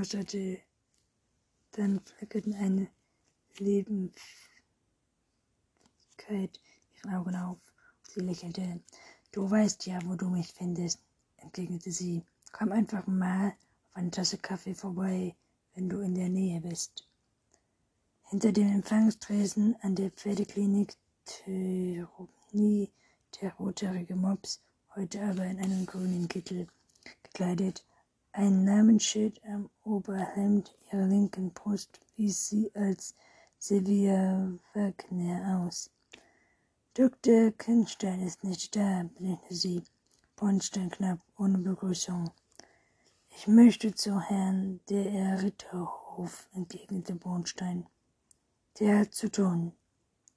flüsterte. Dann flickerten eine Lebendigkeit ihren Augen auf. Sie lächelte. Du weißt ja, wo du mich findest, entgegnete sie. Komm einfach mal auf eine Tasse Kaffee vorbei, wenn du in der Nähe bist. Hinter dem Empfangstresen an der Pferdeklinik nie der rothaarige Mops, heute aber in einen grünen Kittel gekleidet, ein Namensschild am Oberhemd ihrer linken Brust wies sie als Sylvia Wagner aus. Dr. Kinstein ist nicht da, blinkte sie. Bornstein knapp, ohne Begrüßung. Ich möchte zu Herrn der Ritterhof, entgegnete Bornstein. Der hat zu tun.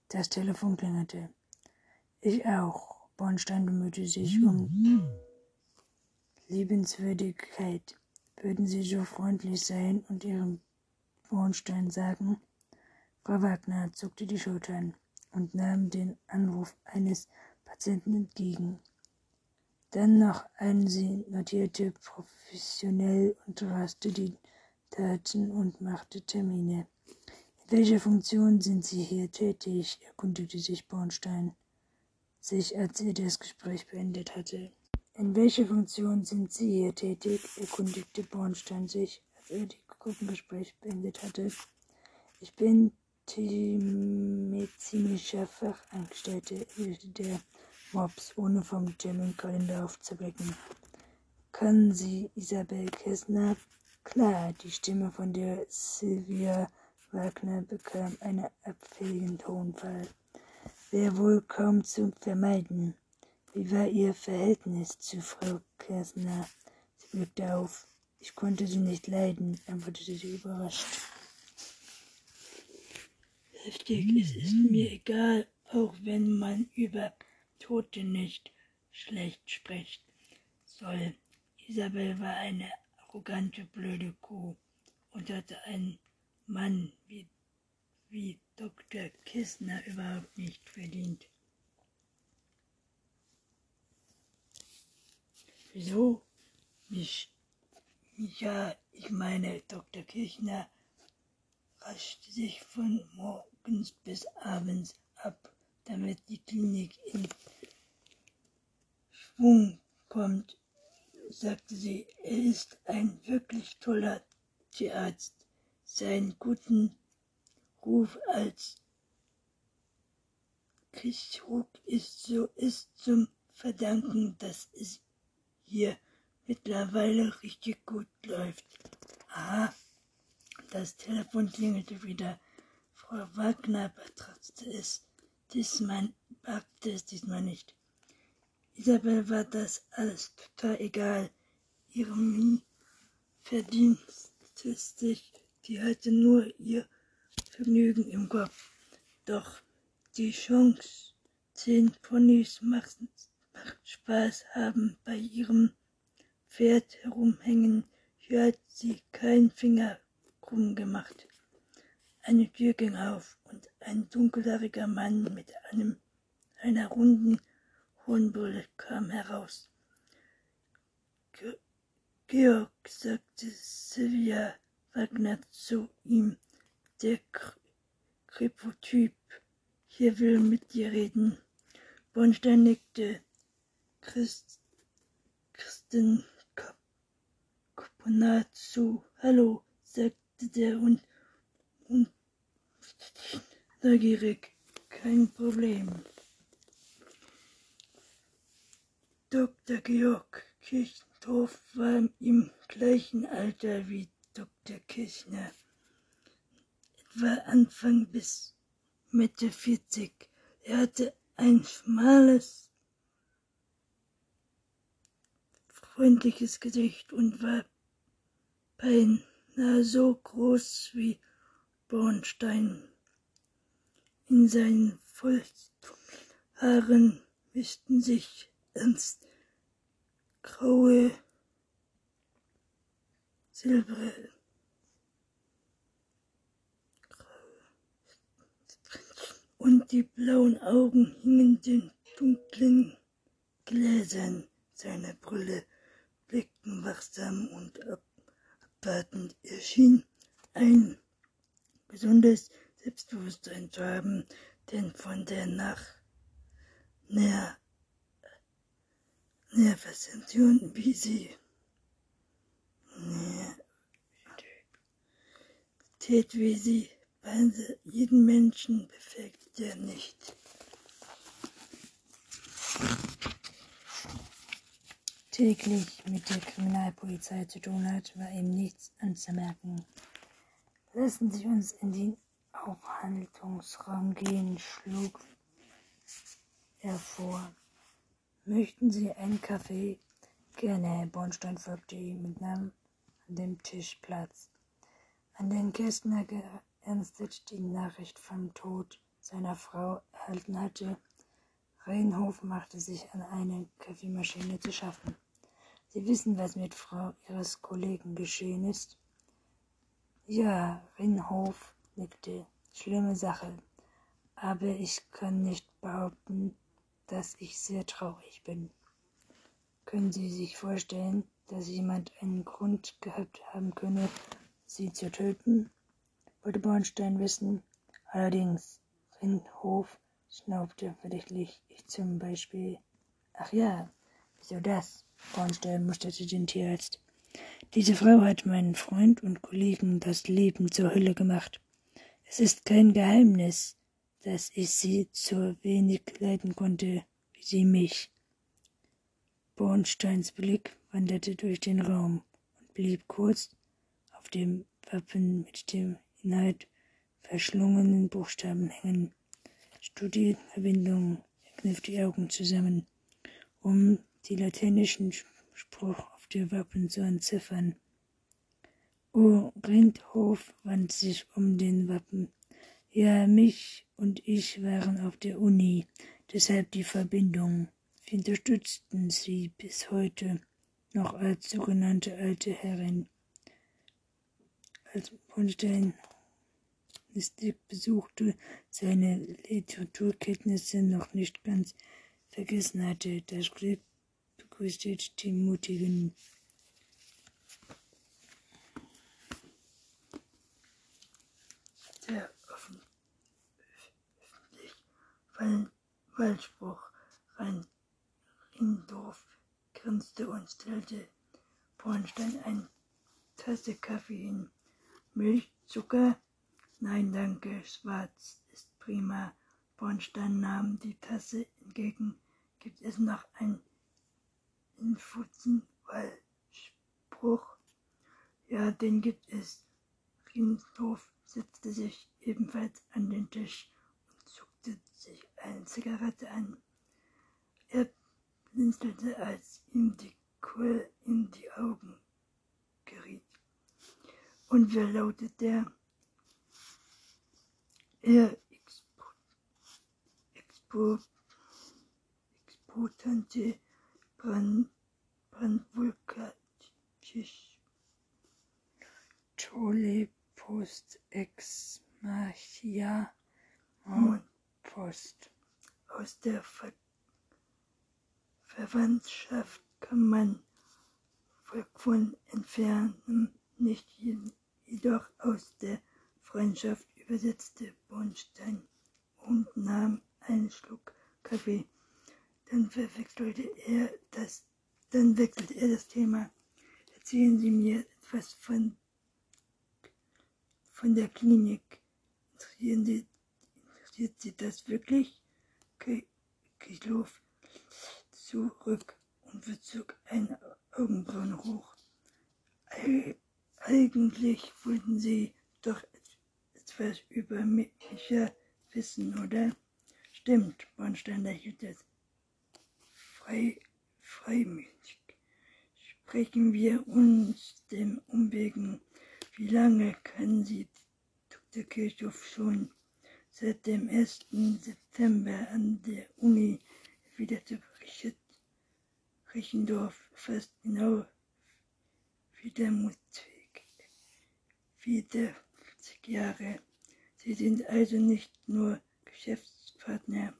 Das Telefon klingelte. Ich auch. Bornstein bemühte sich um Liebenswürdigkeit. Würden Sie so freundlich sein und Ihrem Bornstein sagen? Frau Wagner zuckte die Schultern und nahm den Anruf eines Patienten entgegen. Dann noch ein sie notierte professionell und raste die Daten und machte Termine. In welcher Funktion sind Sie hier tätig? erkundigte sich Bornstein, sich als er das Gespräch beendet hatte. In welcher Funktion sind Sie hier tätig? erkundigte Bornstein sich, als er das Gruppengespräch beendet hatte. Ich bin medizinischer Fachangestellte, erwiderte der Mops, ohne vom Terminkalender aufzublicken. Können Sie Isabel Kessner? Klar, die Stimme von der Sylvia Wagner bekam einen abfälligen Tonfall. Wäre wohl kaum zu vermeiden. Wie war Ihr Verhältnis zu Frau Kessner? Sie blickte auf. Ich konnte sie nicht leiden, antwortete sie überrascht heftig. Es ist mir egal, auch wenn man über Tote nicht schlecht spricht soll. Isabel war eine arrogante, blöde Kuh und hatte einen Mann wie, wie Dr. Kissner überhaupt nicht verdient. Wieso? Mich, ja, ich meine, Dr. Kirchner raschte sich von morgens bis abends ab, damit die Klinik in Schwung kommt, sagte sie. Er ist ein wirklich toller Tierarzt. Seinen guten Ruf als Chirurg ist so ist zum Verdanken, dass es hier mittlerweile richtig gut läuft. Aha, das Telefon klingelte wieder. Frau Wagner betrachtete es. Diesmal packte es diesmal nicht. Isabel war das alles total egal. Ihre Mie verdiente sich. Die hatte nur ihr Vergnügen im Kopf. Doch die Chance, zehn Ponys macht, Spaß haben bei ihrem Pferd herumhängen, hört sie keinen Finger krumm gemacht. Eine Tür ging auf und ein dunkelhaariger Mann mit einem, einer runden Hornbrille kam heraus. Georg, sagte Sylvia Wagner zu ihm, der Kripotyp hier will mit dir reden. Bornstein nickte. Christ, Christen Kaponat zu. Hallo, sagte der Hund, Hund neugierig. Kein Problem. Dr. Georg Kirchendorf war im gleichen Alter wie Dr. Kirchner, etwa Anfang bis Mitte 40. Er hatte ein schmales, freundliches Gesicht und war beinahe nahe so groß wie Bornstein. In seinen Haaren mischten sich ernst graue, silberne und die blauen Augen hingen den dunklen Gläsern seiner Brille, blickten wachsam und ab abwartend. Er schien ein gesundes Selbstbewusstsein zu haben, denn von der nach näher Nervation, wie sie Tät, wie sie jeden Menschen befähigt er nicht. Täglich mit der Kriminalpolizei zu tun hat, war ihm nichts anzumerken. Lassen Sie uns in den Aufhaltungsraum gehen, schlug er vor. Möchten Sie einen Kaffee? Gerne, Bornstein folgte ihm und nahm an dem Tisch Platz. An den Kästner geernstet die Nachricht vom Tod seiner Frau erhalten hatte, Reinhof machte sich an eine Kaffeemaschine zu schaffen. Sie wissen, was mit Frau Ihres Kollegen geschehen ist? Ja, Rinhof nickte. Schlimme Sache. Aber ich kann nicht behaupten, dass ich sehr traurig bin. Können Sie sich vorstellen, dass jemand einen Grund gehabt haben könne, sie zu töten? wollte Bornstein wissen. Allerdings, Rinhof schnaubte verdächtig. Ich zum Beispiel. Ach ja, wieso das? Bornstein musterte den Tierarzt. Diese Frau hat meinen Freund und Kollegen das Leben zur Hölle gemacht. Es ist kein Geheimnis, dass ich sie so wenig leiden konnte wie sie mich. Bornsteins Blick wanderte durch den Raum und blieb kurz auf dem Wappen mit dem Inhalt verschlungenen Buchstaben hängen. Studienverbindung, er kniff die Augen zusammen, um die lateinischen Spruch auf die Wappen zu entziffern. O Rindhof wandte sich um den Wappen. Ja, mich und ich waren auf der Uni, deshalb die Verbindung. Wir unterstützten sie bis heute noch als sogenannte alte Herrin. Als Bornstein besuchte, seine Literaturkenntnisse noch nicht ganz vergessen hatte. Das Glück begrüßte die Mutigen. Der öffentlich Wahlspruch rein Rindorf grinste und stellte Bornstein eine Tasse Kaffee hin. Milch, Zucker? Nein, danke, schwarz ist prima. Bornstein nahm die Tasse entgegen. Gibt es noch ein Infusenwahlspruch? Ja, den gibt es. Rienshof setzte sich ebenfalls an den Tisch und zuckte sich eine Zigarette an. Er blinzelte, als ihm die Kohl in die Augen geriet. Und wer lautet der? Er expo, expotente Brand, Brandvulkanisch. Tole Post ex machia Post. Aus der Ver Verwandtschaft kann man von entfernen, nicht jedoch aus der Freundschaft, übersetzte Bornstein und nahm einen Schluck Kaffee. Dann verwechselte er das, dann wechselte er das Thema. Erzählen Sie mir etwas von, von der Klinik. Interessieren Sie, interessiert Sie das wirklich? Kichlof zurück und verzog eine Augenbrauen hoch. Eigentlich wollten Sie doch etwas über mich wissen, oder? Stimmt, Bornstein lächelte frei, freimütig. Sprechen wir uns dem Umwegen. Wie lange können Sie Dr. Kirchhoff schon seit dem 1. September an der Uni wieder zu berichtet? Rechendorf fast genau wie der Mutweg. Wieder 50 Jahre. Sie sind also nicht nur Geschäftspartner,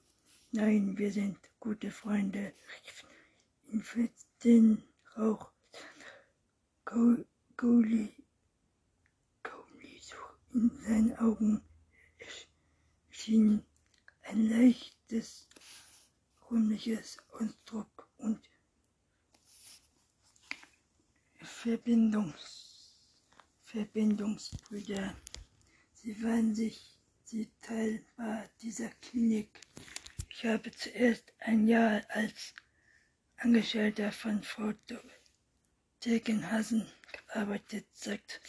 nein, wir sind gute Freunde, riefen ihn für den Rauch Goli in seinen Augen schien ein leichtes, rühmliches Ausdruck und Verbindungs, Verbindungsbrüder. Sie waren sich sie teilbar dieser Klinik. Ich habe zuerst ein Jahr als Angestellter von Frau Degenhasen gearbeitet, sagt,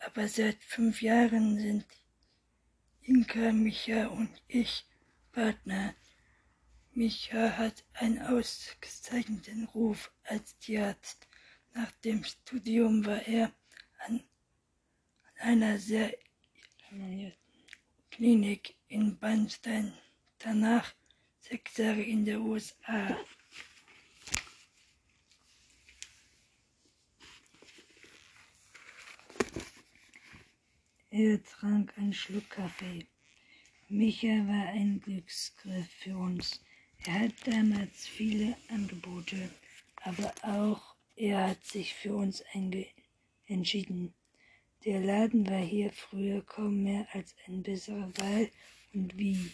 aber seit fünf Jahren sind Inka, Micha und ich Partner. Micha hat einen ausgezeichneten Ruf als Tierarzt. Nach dem Studium war er an, an einer sehr Klinik in Bernstein, danach sechs Jahre in den USA. Er trank einen Schluck Kaffee. Micha war ein Glücksgriff für uns. Er hat damals viele Angebote, aber auch er hat sich für uns entschieden. Der Laden war hier früher kaum mehr als eine bessere Wahl und wie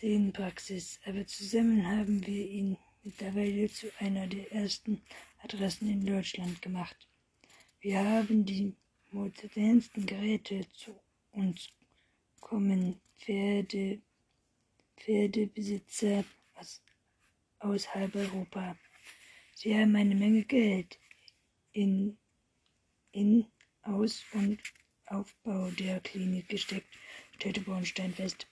Sehenpraxis, aber zusammen haben wir ihn mittlerweile zu einer der ersten Adressen in Deutschland gemacht. Wir haben die modernsten Geräte zu uns kommen Pferde, Pferdebesitzer aus, aus halb Europa. Sie haben eine Menge Geld in, in Aus- und Aufbau der Klinik gesteckt, stellte Bornstein fest.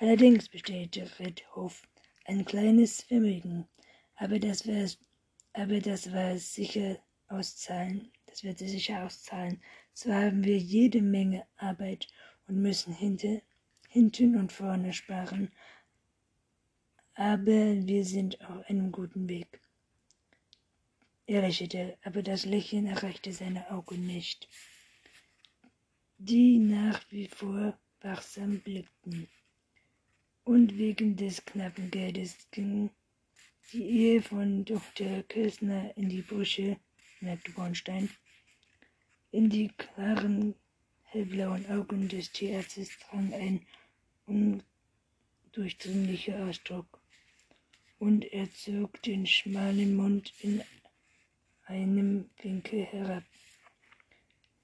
Allerdings bestellte Redhoff ein kleines Vermögen, aber das, aber das war sicher auszahlen, das wird sich sicher auszahlen. So haben wir jede Menge Arbeit und müssen hinter, hinten und vorne sparen. Aber wir sind auf einem guten Weg. Er lächelte, aber das Lächeln erreichte seine Augen nicht, die nach wie vor wachsam blickten. Und wegen des knappen Geldes ging die Ehe von Dr. Kessner in die Brüche, merkte Bornstein. In die klaren, hellblauen Augen des Tierarztes drang ein undurchdringlicher Ausdruck, und er zog den schmalen Mund in einem Winkel herab.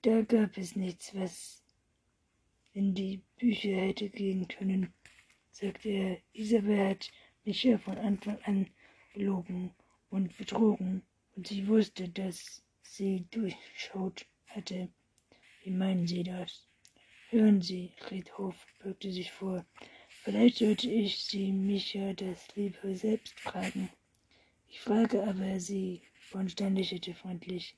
Da gab es nichts, was in die Bücher hätte gehen können, sagte er. Isabel hat mich ja von Anfang an belogen und betrogen, und sie wusste, dass sie durchschaut hatte. Wie meinen Sie das? Hören Sie, Friedhof beugte sich vor. Vielleicht sollte ich Sie mich ja das lieber selbst fragen. Ich frage aber Sie, Bornstein lächelte freundlich.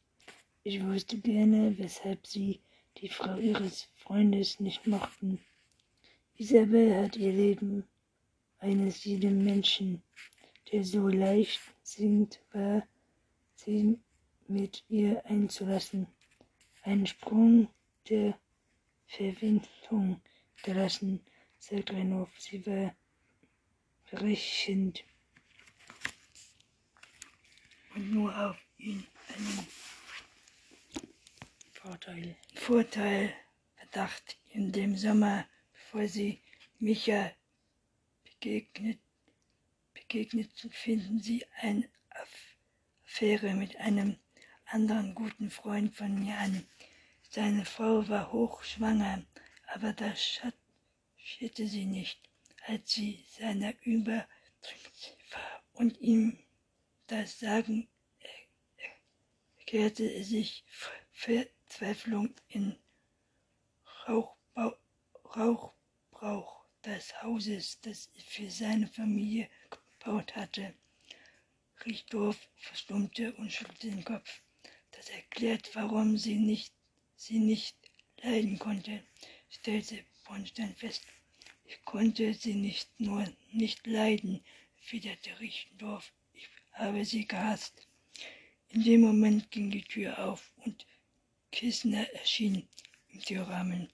Ich wusste gerne, weshalb Sie die Frau Ihres Freundes nicht mochten. Isabel hat ihr Leben eines jeden Menschen, der so leicht singt, war, sie mit ihr einzulassen einen Sprung der Verwindung gelassen, sagt Reinhoff. Sie war berechend und nur auf ihn einen Vorteil. Vorteil verdacht in dem Sommer, bevor sie Micha begegnet, begegnet finden sie eine Affäre mit einem anderen guten Freund von mir an. Seine Frau war hochschwanger, aber das schierte sie nicht, als sie seiner überdrückt war und ihm das Sagen kehrte sich Verzweiflung in Rauchbau, Rauchbrauch des Hauses, das für seine Familie gebaut hatte. Richtdorf verstummte und schüttelte den Kopf. Das erklärt, warum sie nicht sie nicht leiden konnte, stellte Bornstein fest. Ich konnte sie nicht nur nicht leiden, widerte Richtendorf. Ich habe sie gehasst. In dem Moment ging die Tür auf und Kissner erschien im Türrahmen.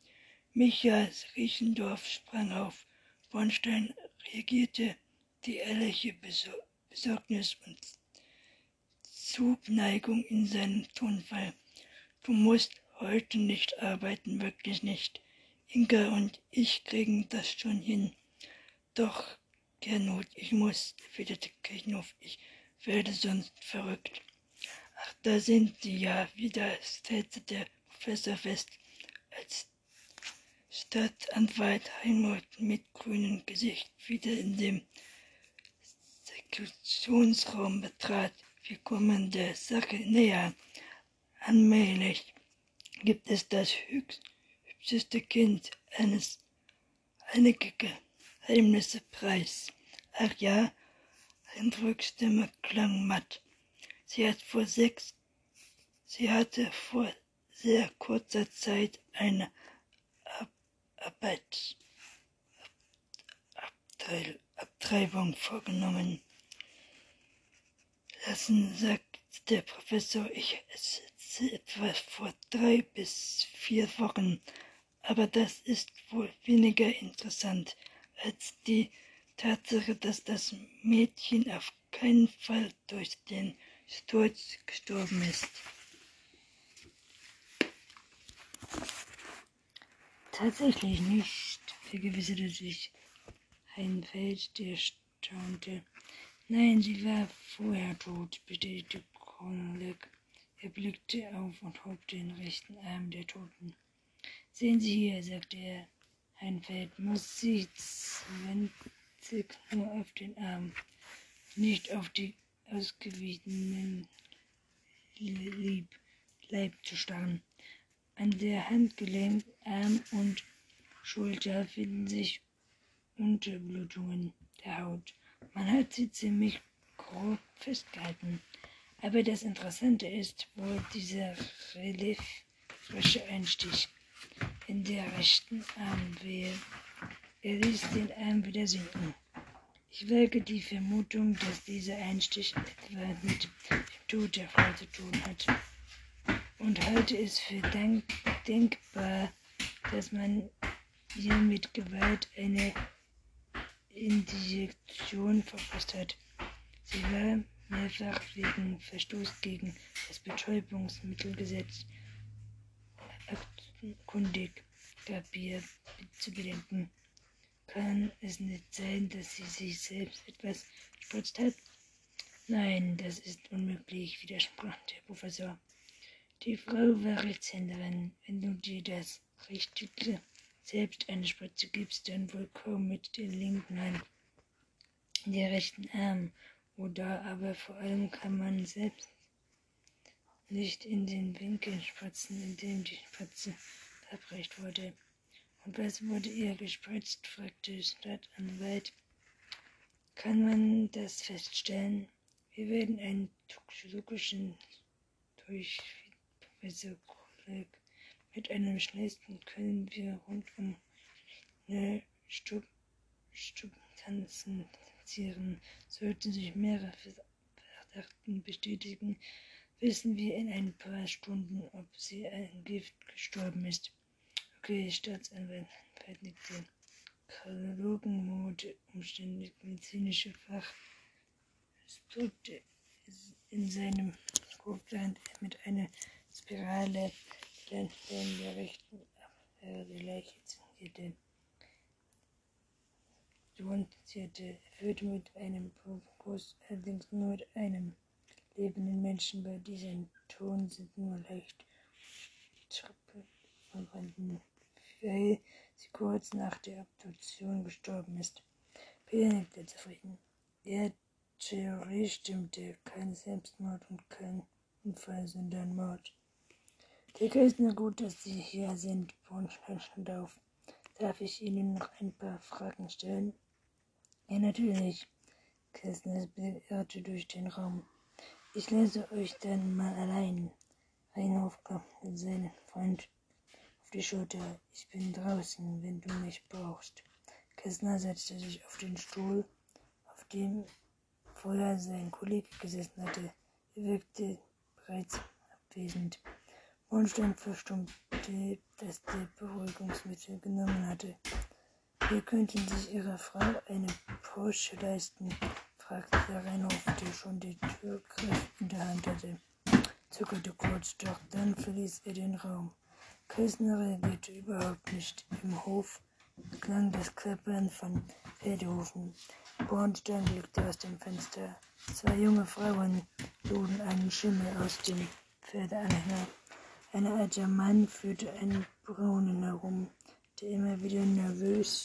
Michael Riechendorf sprang auf. Bornstein reagierte die ehrliche Besorgnis und Zuneigung in seinem Tonfall. Du musst heute nicht arbeiten, wirklich nicht. Inga und ich kriegen das schon hin. Doch, Gernot, ich muss, erwiderte Kirchhoff, ich werde sonst verrückt. Ach, da sind Sie ja wieder, stellte der Professor fest, als Stadtanwalt Heimert mit grünem Gesicht wieder in dem Sektionsraum betrat. Wir kommen der Sache näher. Allmählich gibt es das hübscheste Kind eines einige Geheimnisse preis. Ach ja, Rückstimme klang matt. Sie hat vor sechs, sie hatte vor sehr kurzer Zeit eine Arbeit, Abteil, Abtreibung vorgenommen. Lassen, sagt der Professor, ich sitze etwa vor drei bis vier Wochen, aber das ist wohl weniger interessant als die Tatsache, dass das Mädchen auf keinen Fall durch den Sturz gestorben ist. Tatsächlich nicht, vergewisserte sich Heinfeld, der staunte. Nein, sie war vorher tot, bestätigte Kronleck. Er blickte auf und hob den rechten Arm der Toten. Sehen Sie hier, sagte er. Heinfeld muss sie zwanzig nur auf den Arm, nicht auf die ausgewiesenen Leib zu starren. An der Handgelenk, Arm und Schulter finden sich Unterblutungen der Haut. Man hat sie ziemlich grob festgehalten. Aber das Interessante ist wohl dieser reliefrische Einstich in der rechten Armwehe. Er ließ den Arm wieder sinken. Ich wage die Vermutung, dass dieser Einstich etwa mit dem Tod der Frau zu tun hat. Und halte es für denk denkbar, dass man ihr mit Gewalt eine Injektion verpasst hat. Sie war mehrfach wegen Verstoß gegen das Betäubungsmittelgesetz kundig, gab ihr zu bedenken. Kann es nicht sein, dass sie sich selbst etwas gespritzt hat? Nein, das ist unmöglich, widersprach der Professor. Die Frau war Rechtshänderin. Wenn du dir das Richtige selbst eine Spritze gibst, dann wohl kaum mit der linken Hand, der rechten Arm. Oder aber vor allem kann man selbst nicht in den Winkel spritzen, in dem die Spritze verabreicht wurde. Und was wurde ihr gespritzt? fragte Stadtanwalt. Kann man das feststellen? Wir werden einen toxikologischen durch Professor Kolleg mit einem schnellsten können wir rund um eine Stub Substanzen. Sollten sich mehrere Verdachten bestätigen, wissen wir in ein paar Stunden, ob sie an Gift gestorben ist. Okay, Staatsanwalt vernickte. Kardiologen, umständlich medizinische Fach. Es drückte in seinem Kopfland mit einer Spirale dann von der rechten Abwehr die Leiche zingierte. Duanzierte, führte mit einem Kuss, allerdings nur mit einem lebenden Menschen. Bei diesem Ton sind nur leicht Schrippe vorhanden weil sie kurz nach der Abduktion gestorben ist. Peter nickte zufrieden. Der Theorie stimmte kein Selbstmord und kein Unfall, sondern Mord. Dicke ist nur gut, dass Sie hier sind, auf. Darf ich Ihnen noch ein paar Fragen stellen? Ja, natürlich. Kessner irrte durch den Raum. Ich lese euch dann mal allein. Reinhof kam mit seinem Freund die Schulter. Ich bin draußen, wenn du mich brauchst. Kessner setzte sich auf den Stuhl, auf dem vorher sein Kollege gesessen hatte. Er wirkte bereits abwesend. Hohenstein verstummte, dass der Beruhigungsmittel genommen hatte. Wir könnten sich ihrer Frau eine Porsche leisten, fragte der Reinhof, der schon den Türgriff in der Hand hatte. Zuckerte kurz, doch dann verließ er den Raum. Kästner reagierte überhaupt nicht. Im Hof klang das Klappern von Pferdehufen. Bornstein blickte aus dem Fenster. Zwei junge Frauen luden einen Schimmel aus dem Pferdeanhänger. Ein alter Mann führte einen Braunen herum, der immer wieder nervös